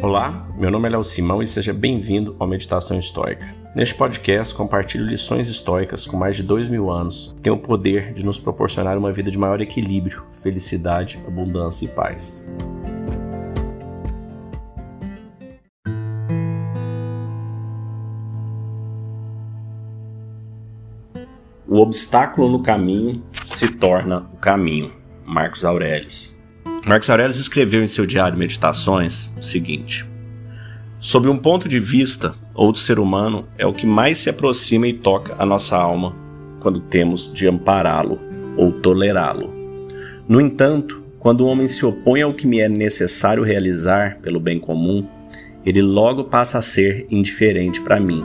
Olá, meu nome é Léo Simão e seja bem-vindo ao Meditação Histórica. Neste podcast, compartilho lições históricas com mais de dois mil anos que têm o poder de nos proporcionar uma vida de maior equilíbrio, felicidade, abundância e paz. O obstáculo no caminho se torna o caminho. Marcos Aurelius. Marcos Aurelius escreveu em seu diário Meditações o seguinte: Sob um ponto de vista, outro ser humano é o que mais se aproxima e toca a nossa alma quando temos de ampará-lo ou tolerá-lo. No entanto, quando o homem se opõe ao que me é necessário realizar pelo bem comum, ele logo passa a ser indiferente para mim,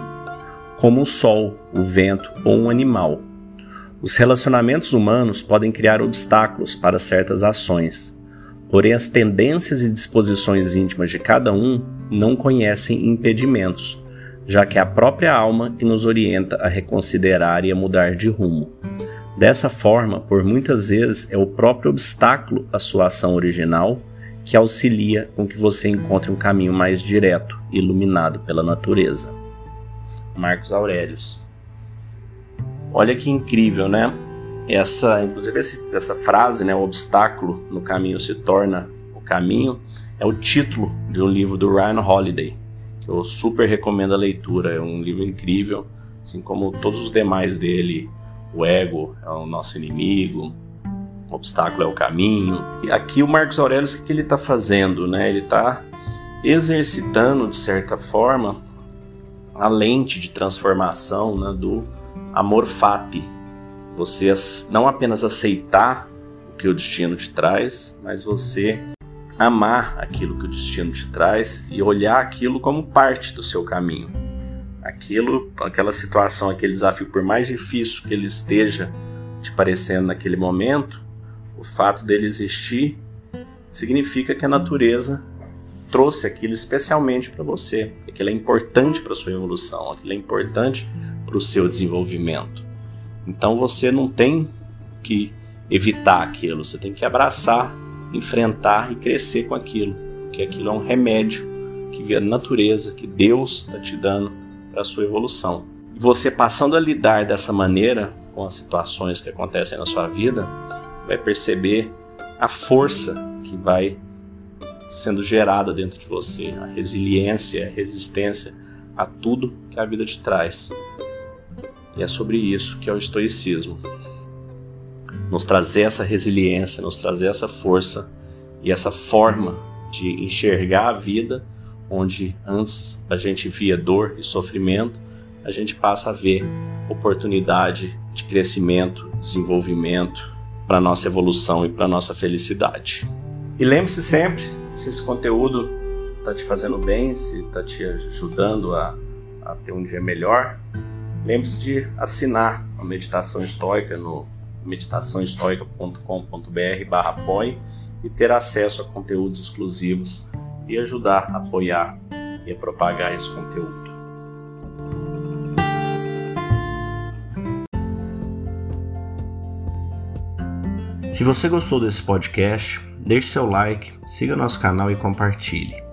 como o sol, o vento ou um animal. Os relacionamentos humanos podem criar obstáculos para certas ações, Porém, as tendências e disposições íntimas de cada um não conhecem impedimentos, já que é a própria alma que nos orienta a reconsiderar e a mudar de rumo. Dessa forma, por muitas vezes é o próprio obstáculo à sua ação original que auxilia com que você encontre um caminho mais direto, iluminado pela natureza. Marcos Aurelius. Olha que incrível, né? Essa, inclusive essa frase, né, o obstáculo no caminho se torna o caminho, é o título de um livro do Ryan Holiday, eu super recomendo a leitura, é um livro incrível, assim como todos os demais dele, o ego é o nosso inimigo, o obstáculo é o caminho. E aqui o Marcos Aurelius, o que ele está fazendo? Né? Ele está exercitando, de certa forma, a lente de transformação né, do amor fati, você não apenas aceitar o que o destino te traz, mas você amar aquilo que o destino te traz e olhar aquilo como parte do seu caminho. Aquilo, aquela situação, aquele desafio, por mais difícil que ele esteja te parecendo naquele momento, o fato dele existir significa que a natureza trouxe aquilo especialmente para você. Aquilo é importante para sua evolução, aquilo é importante para o seu desenvolvimento. Então você não tem que evitar aquilo, você tem que abraçar, enfrentar e crescer com aquilo, porque aquilo é um remédio que a natureza, que Deus está te dando para a sua evolução. E você passando a lidar dessa maneira com as situações que acontecem na sua vida, você vai perceber a força que vai sendo gerada dentro de você, a resiliência, a resistência a tudo que a vida te traz. E é sobre isso que é o estoicismo. Nos trazer essa resiliência, nos trazer essa força e essa forma de enxergar a vida, onde antes a gente via dor e sofrimento, a gente passa a ver oportunidade de crescimento, desenvolvimento para nossa evolução e para nossa felicidade. E lembre-se sempre, se esse conteúdo está te fazendo bem, se está te ajudando a, a ter um dia melhor, Lembre-se de assinar a Meditação Estoica no meditaçãoestoica.com.br barra apoie e ter acesso a conteúdos exclusivos e ajudar a apoiar e a propagar esse conteúdo. Se você gostou desse podcast, deixe seu like, siga nosso canal e compartilhe.